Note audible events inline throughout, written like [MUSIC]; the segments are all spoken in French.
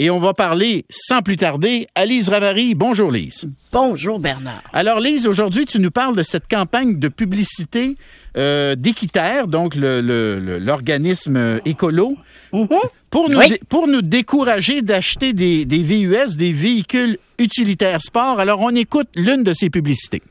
Et on va parler sans plus tarder à Lise Ravary. Bonjour Lise. Bonjour Bernard. Alors Lise, aujourd'hui tu nous parles de cette campagne de publicité euh, d'Équiterre, donc l'organisme le, écolo, Mhm. pour, nous Oui. pour nous décourager d'acheter des, des VUS, des véhicules utilitaires sport. Alors on écoute l'une de ces publicités.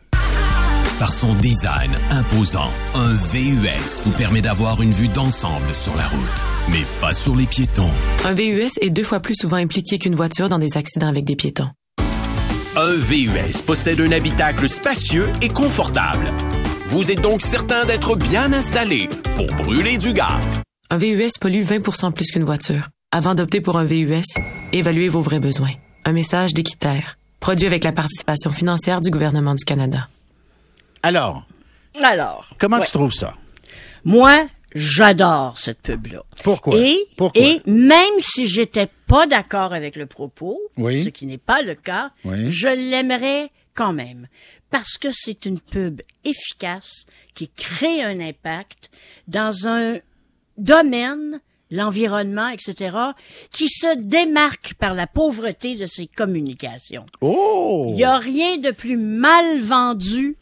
Par son design imposant, un VUS vous permet d'avoir une vue d'ensemble sur la route, mais pas sur les piétons. Un VUS est deux fois plus souvent impliqué qu'une voiture dans des accidents avec des piétons. Un VUS possède un habitacle spacieux et confortable. Vous êtes donc certain d'être bien installé pour brûler du gaz. Un VUS pollue 20% plus qu'une voiture. Avant d'opter pour un VUS, évaluez vos vrais besoins. Un message d'Équiterre. Produit avec la participation financière du gouvernement du Canada. Alors, Alors, comment ouais. tu trouves ça? moi, j'adore cette pub-là. Pourquoi? Et, Pourquoi? et même si j'étais pas d'accord avec le propos, Oui. ce qui n'est pas le cas, Oui. je l'aimerais quand même. Parce que c'est une pub efficace qui crée un impact dans un domaine, l'environnement, etc., qui se démarque par la pauvreté de ses communications. Oh! Il n'y a rien de plus mal vendu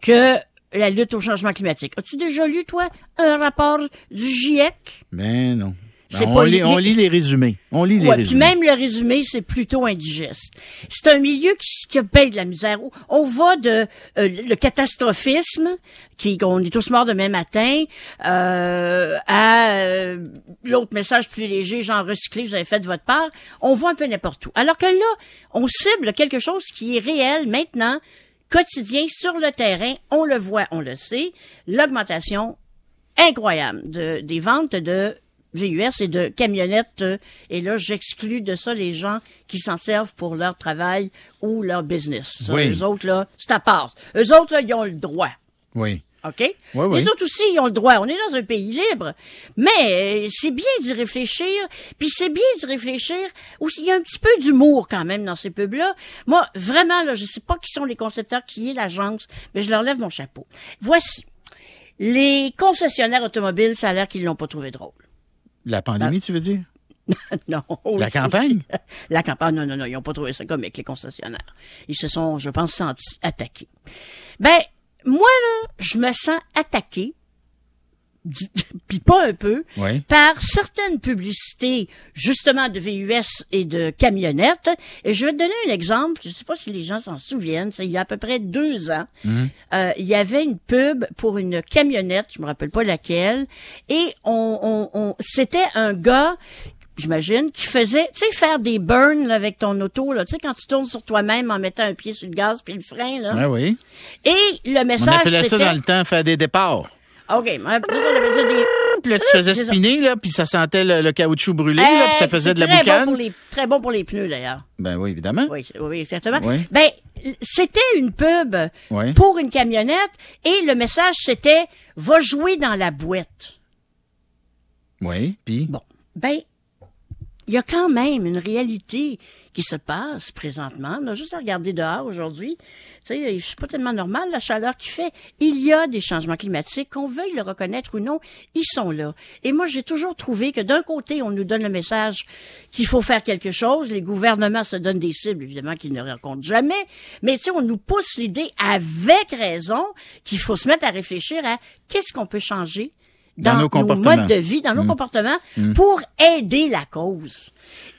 que la lutte au changement climatique. As-tu déjà lu, toi, un rapport du GIEC? Mais non. C'est on, lit, li- on lit les résumés. On lit les puis résumés. même le résumé, c'est plutôt indigeste. C'est un milieu qui, qui paye de la misère. On va de euh, le catastrophisme, qui on est tous morts demain matin, euh, à euh, l'autre message plus léger, genre recyclé, vous avez fait de votre part. On voit un peu n'importe où. Alors que là, on cible quelque chose qui est réel maintenant, quotidien, sur le terrain. On le voit, on le sait. L'augmentation incroyable de, des ventes de VUS et de camionnettes. Et là, j'exclus de ça les gens qui s'en servent pour leur travail ou leur business. Ça, Oui. Eux autres, là, c'est à part. Eux autres, là, ils ont le droit. Oui. OK? Oui, oui. Les autres aussi, ils ont le droit. On est dans un pays libre. Mais euh, c'est bien d'y réfléchir. Puis c'est bien d'y réfléchir. Aussi, il y a un petit peu d'humour quand même dans ces pubs-là. Moi, vraiment, là, je sais pas qui sont les concepteurs, qui est l'agence, mais je leur lève mon chapeau. Voici. Les concessionnaires automobiles, ça a l'air qu'ils l'ont pas trouvé drôle. La pandémie, tu veux dire? [LAUGHS] non. La aussi- campagne? [LAUGHS] La campagne, non, non, non, ils n'ont pas trouvé ça comique, les concessionnaires. Ils se sont, je pense, sentis attaqués. Ben, moi, là, je me sens attaqué, [LAUGHS] puis pas un peu, Oui. par certaines publicités, justement, de VUS et de camionnettes. Et je vais te donner un exemple, je sais pas si les gens s'en souviennent, c'est il y a à peu près deux ans, euh, il y avait une pub pour une camionnette, je me rappelle pas laquelle, et on, on, on c'était un gars j'imagine, qui faisait, tu sais, faire des burns là, avec ton auto, là, tu sais, quand tu tournes sur toi-même en mettant un pied sur le gaz puis le frein, là. Ah oui. Et le On message, appelait ça dans le temps faire des départs. OK, on appelait ça des... Puis là, tu faisais spinner, là, puis ça sentait le, le caoutchouc brûlé, là, puis ça Euh, faisait de la très boucane. Bon pour les, très bon pour les pneus, d'ailleurs. Ben oui, évidemment. Oui, oui, exactement. Oui. Ben, c'était une pub Oui. pour une camionnette et le message, c'était « Va jouer dans la boîte ». Oui, puis... Bon, ben, il y a quand même une réalité qui se passe présentement. On a juste à regarder dehors aujourd'hui. Tu sais, c'est pas tellement normal la chaleur qu'il fait. Il y a des changements climatiques, qu'on veuille le reconnaître ou non, ils sont là. Et moi, j'ai toujours trouvé que d'un côté, on nous donne le message qu'il faut faire quelque chose. Les gouvernements se donnent des cibles, évidemment, qu'ils ne rencontrent jamais. Mais tu sais, on nous pousse l'idée avec raison qu'il faut se mettre à réfléchir à qu'est-ce qu'on peut changer Dans dans, nos modes de vie, dans nos Mm. comportements, pour aider la cause.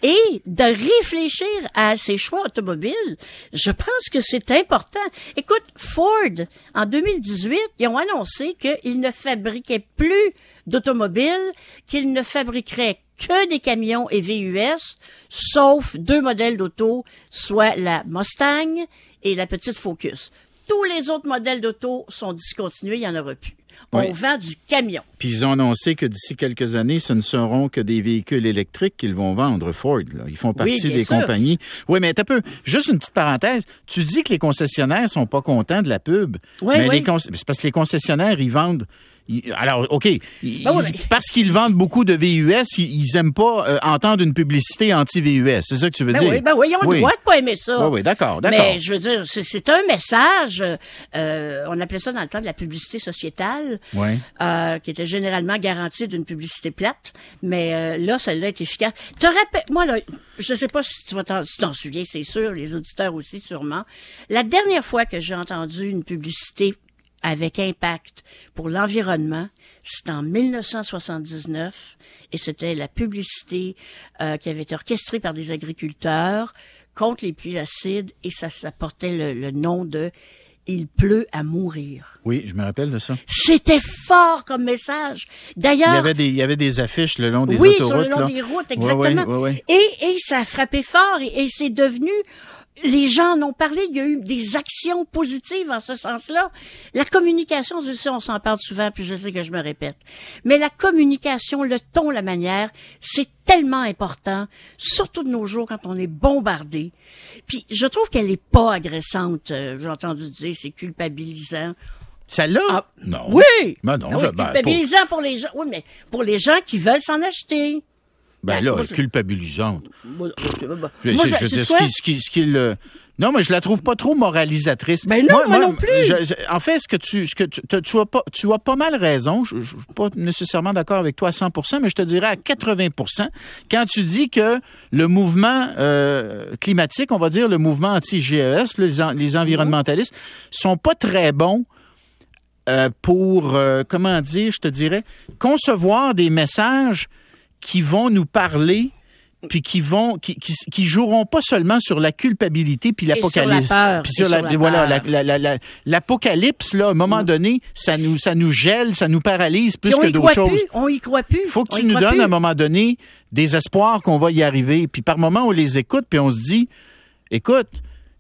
Et de réfléchir à ces choix automobiles, je pense que c'est important. Écoute, Ford, en 2018, ils ont annoncé qu'ils ne fabriquaient plus d'automobiles, qu'ils ne fabriqueraient que des camions et VUS, sauf deux modèles d'auto, soit la Mustang et la petite Focus. Tous les autres modèles d'auto sont discontinués, il n'y en aura plus. On Oui. vend du camion. Puis ils ont annoncé que d'ici quelques années, ce ne seront que des véhicules électriques qu'ils vont vendre, Ford. Là. Ils font partie des sûr. compagnies. Oui, mais t'as peu. Juste une petite parenthèse. Tu dis que les concessionnaires sont pas contents de la pub. Oui, mais oui. c'est parce que les concessionnaires, ils vendent alors, OK, ils- Ben oui, mais- parce qu'ils vendent beaucoup de VUS, ils, ils aiment pas euh, entendre une publicité anti-VUS. C'est ça que tu veux Ben dire? oui, ben oui, ils ont le droit de pas aimer ça. Oui, oui, d'accord, d'accord. Mais je veux dire, c'est- un message. euh, on appelait ça dans le temps de la publicité sociétale, Ouais. euh, qui était généralement garantie d'une publicité plate. Mais euh, là, celle-là est efficace. Te rappelles, moi là, je sais pas si tu vas t'en, si tu t'en souviens, c'est sûr, les auditeurs aussi sûrement. La dernière fois que j'ai entendu une publicité avec impact pour l'environnement, c'était en 1979 et c'était la publicité euh, qui avait été orchestrée par des agriculteurs contre les pluies acides et ça, ça portait le, le nom de Il pleut à mourir. Oui, je me rappelle de ça. C'était fort comme message. Il y D'ailleurs, avait des, il y avait des affiches le long des oui, autoroutes. sur le long là. des routes, exactement. ouais, ouais. Et, et ça a frappé fort et, et c'est devenu les gens en ont parlé, il y a eu des actions positives en ce sens-là. La communication, je sais, on s'en parle souvent, puis je sais que je me répète. Mais la communication, le ton, la manière, c'est tellement important, surtout de nos jours quand on est bombardé. Puis je trouve qu'elle est pas agressante. Euh, J'ai entendu dire c'est culpabilisant. Celle-là? Ah, non. Oui! Ben non, Ah oui, je- ben, culpabilisant pour les gens. Oui, mais pour les gens qui veulent s'en acheter. Ben Ben, là, moi, culpabilisante. Moi, je- moi, Je, sais ce quoi? qui, ce qui, ce qui le- Non, mais je la trouve pas trop moralisatrice. Ben non, moi non plus. je- en fait, ce que tu, ce que tu, tu- as pas, tu as pas mal raison. Je, je suis pas nécessairement d'accord avec toi à 100%, mais je te dirais à 80%. Quand tu dis que le mouvement euh, climatique, on va dire le mouvement anti-GES, les, en- les environnementalistes, sont pas très bons euh, pour, euh, comment dire, je te dirais, concevoir des messages qui vont nous parler puis qui vont qui, qui, qui joueront pas seulement sur la culpabilité puis l'apocalypse la puis sur la, sur la voilà la- l'apocalypse là à un moment donné ça nous ça nous gèle ça nous paralyse plus que d'autres choses on y croit plus. il faut que on tu nous donnes plus. à un moment donné des espoirs qu'on va y arriver puis par moment on les écoute puis on se dit écoute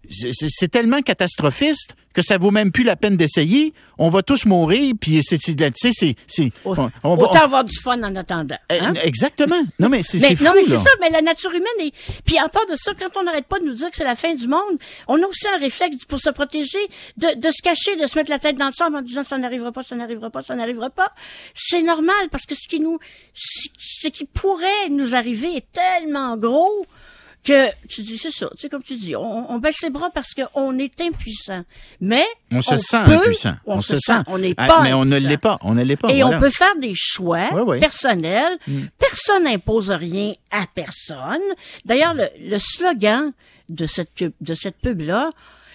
c'est- tellement catastrophiste que ça vaut même plus la peine d'essayer. On va tous mourir, puis c'est, tu sais, c'est, on, on va, Autant avoir du fun en attendant. eh, hein? Exactement. Non, mais c'est, c'est fou, non, mais c'est ça, mais la nature humaine est... Puis en part de ça, quand on n'arrête pas de nous dire que c'est la fin du monde, on a aussi un réflexe pour se protéger, de, de se cacher, de se mettre la tête dans le sable en disant ça n'arrivera pas, ça n'arrivera pas, ça n'arrivera pas. C'est normal, parce que ce qui nous... Ce qui pourrait nous arriver est tellement gros que tu dis, c'est ça, tu sais, comme tu dis, on, on baisse les bras parce qu'on est impuissant. Mais On se sent peut- impuissant. On, se, sent. On n'est Ah, pas Mais on ne l'est pas. On ne l'est pas. Et voilà. on peut faire des choix Ouais, ouais. personnels. Personne n'impose rien à personne. D'ailleurs, le, le slogan de cette de cette pub là,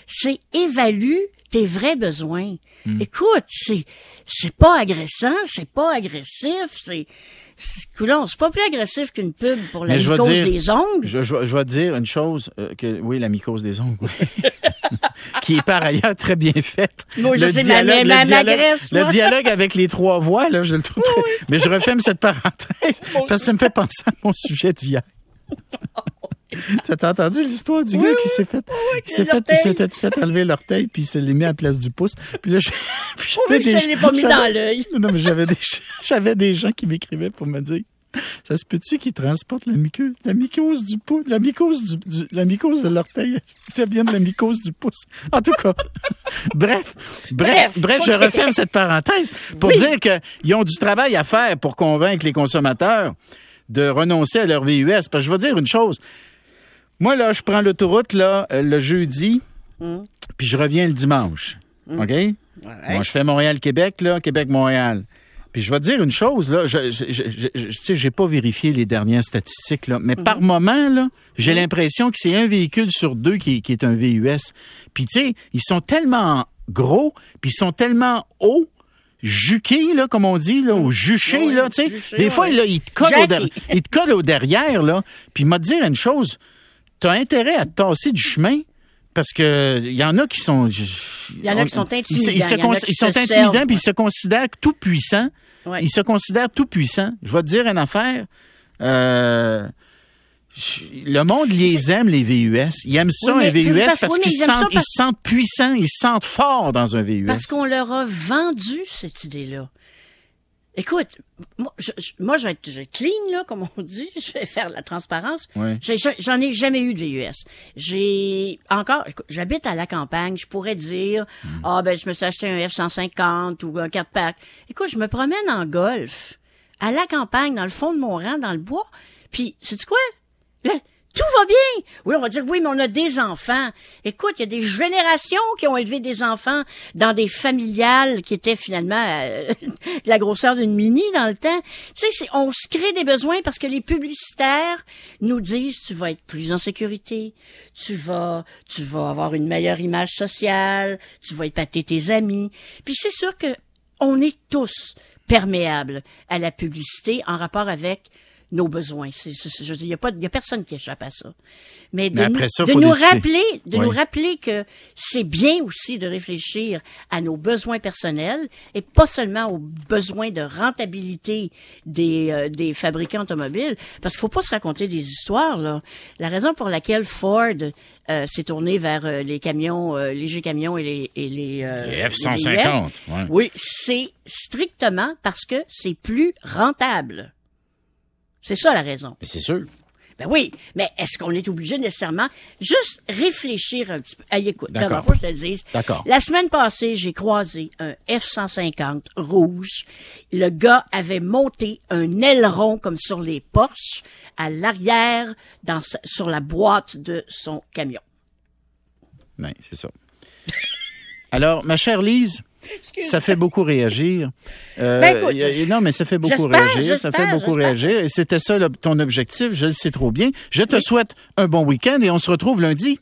c'est évalue tes vrais besoins. Hmm. Écoute, c'est c'est pas agressant, c'est pas agressif, c'est c'est coudonc, c'est pas plus agressif qu'une pub pour la Mais mycose dire- des ongles. Je, je- je vais dire une chose, euh, que oui, la mycose des ongles, oui. [LAUGHS] qui est par ailleurs très bien faite. Moi, je le sais, ma- ma- le ma- dialogue, le dialogue avec les trois voix, là, je le trouve très... Mais je referme cette parenthèse [LAUGHS] parce que ça me fait penser à mon sujet d'hier. [LAUGHS] [LAUGHS] T'as entendu l'histoire du Oui, gars oui, qui s'est fait, qui s'est fait, il s'était fait enlever l'orteil puis il se l'est mis à la place du pouce. Puis là, je- [LAUGHS] puis Oui, j'avais je l'ai pas mis j'avais- dans l'œil. non, mais j'avais des, [LAUGHS] j'avais des gens qui m'écrivaient pour me dire, ça se peut-tu qu'ils transportent la mycose, la mycose du pouce, la mycose du, du- la mycose de l'orteil, fait bien de la mycose du pouce. En tout cas, bref, bref, Bref, je referme cette parenthèse pour Oui. dire qu'ils ont du travail à faire pour convaincre les consommateurs de renoncer à leur VUS. Parce que je vais dire une chose. Moi, là, je prends l'autoroute, là, euh, le jeudi, Hum. puis je reviens le dimanche. OK? Ouais. Moi, je fais Montréal-Québec, là, Québec-Montréal. Puis je vais te dire une chose, là, je, je, je, sais, j'ai pas vérifié les dernières statistiques, là, mais par moment, là, j'ai l'impression que c'est un véhicule sur deux qui, qui est un VUS. Puis tu sais, ils sont tellement gros, puis ils sont tellement hauts, juqués, là, comme on dit, là, ou juchés, Oui, là, tu sais. Des fois, ouais. là, ils te collent au, Jackés. der- ils te collent au derrière, là. Puis m'a dire une chose, t'as intérêt à te tasser du chemin parce que il y en a qui sont il y en a qui sont intimidants, ils se ils sont se intimidants servent. puis ils se considèrent tout puissants Ouais. ils se considèrent tout puissants je vais te dire une affaire euh, le monde les aime les VUS ils aiment ça Oui, un mais VUS c'est parce- parce oui, mais qu'ils sentent ils se sentent puissants ils se sentent forts dans un VUS Parce qu'on leur a vendu cette idée-là. Écoute, moi, je, moi, je vais être, je clean, là, comme on dit. [LAUGHS] Je vais faire la transparence. J'ai- J'en ai jamais eu de VUS. J'ai encore, j'habite à la campagne. Je pourrais dire, ah ben, je me suis acheté un F-150 ou un 4-pack. Écoute, je me promène en golf, à la campagne, dans le fond de mon rang, dans le bois. Puis, sais-tu quoi? Tout va bien. Oui, on va dire, oui, mais on a des enfants. Écoute, il y a des générations qui ont élevé des enfants dans des familiales qui étaient finalement euh, [LAUGHS] la grosseur d'une mini dans le temps. Tu sais, on se crée des besoins parce que les publicitaires nous disent, tu vas être plus en sécurité, tu vas, tu vas avoir une meilleure image sociale, tu vas épater tes amis. Puis c'est sûr que on est tous perméables à la publicité en rapport avec nos besoins. C'est, c'est- c'est- je il y a pas, il y a personne qui échappe à ça. Mais de Mais nous, ça, de nous rappeler, de Oui. nous rappeler que c'est bien aussi de réfléchir à nos besoins personnels et pas seulement aux besoins de rentabilité des, euh, des fabricants automobiles, parce qu'il faut pas se raconter des histoires. Là. La raison pour laquelle Ford euh, s'est tourné vers euh, les camions, euh, légers camions et les, et les, euh, Les les F-150, VUS, ouais. Oui, c'est strictement parce que c'est plus rentable. C'est ça la raison. Mais c'est sûr. Ben oui, mais est-ce qu'on est obligé nécessairement juste réfléchir un petit peu? Hey, écoute, d'abord, faut que je te le dise. D'accord. La semaine passée, j'ai croisé un F-150 rouge. Le gars avait monté un aileron comme sur les Porsche à l'arrière dans sur la boîte de son camion. Oui, c'est ça. [LAUGHS] Alors, ma chère Lise, ça fait beaucoup réagir. Euh, Ben, écoute, y a- non, mais ça fait beaucoup réagir. Ça fait beaucoup réagir. Et c'était ça là, ton objectif. Je le sais trop bien. Je te souhaite un bon week-end et on se retrouve lundi.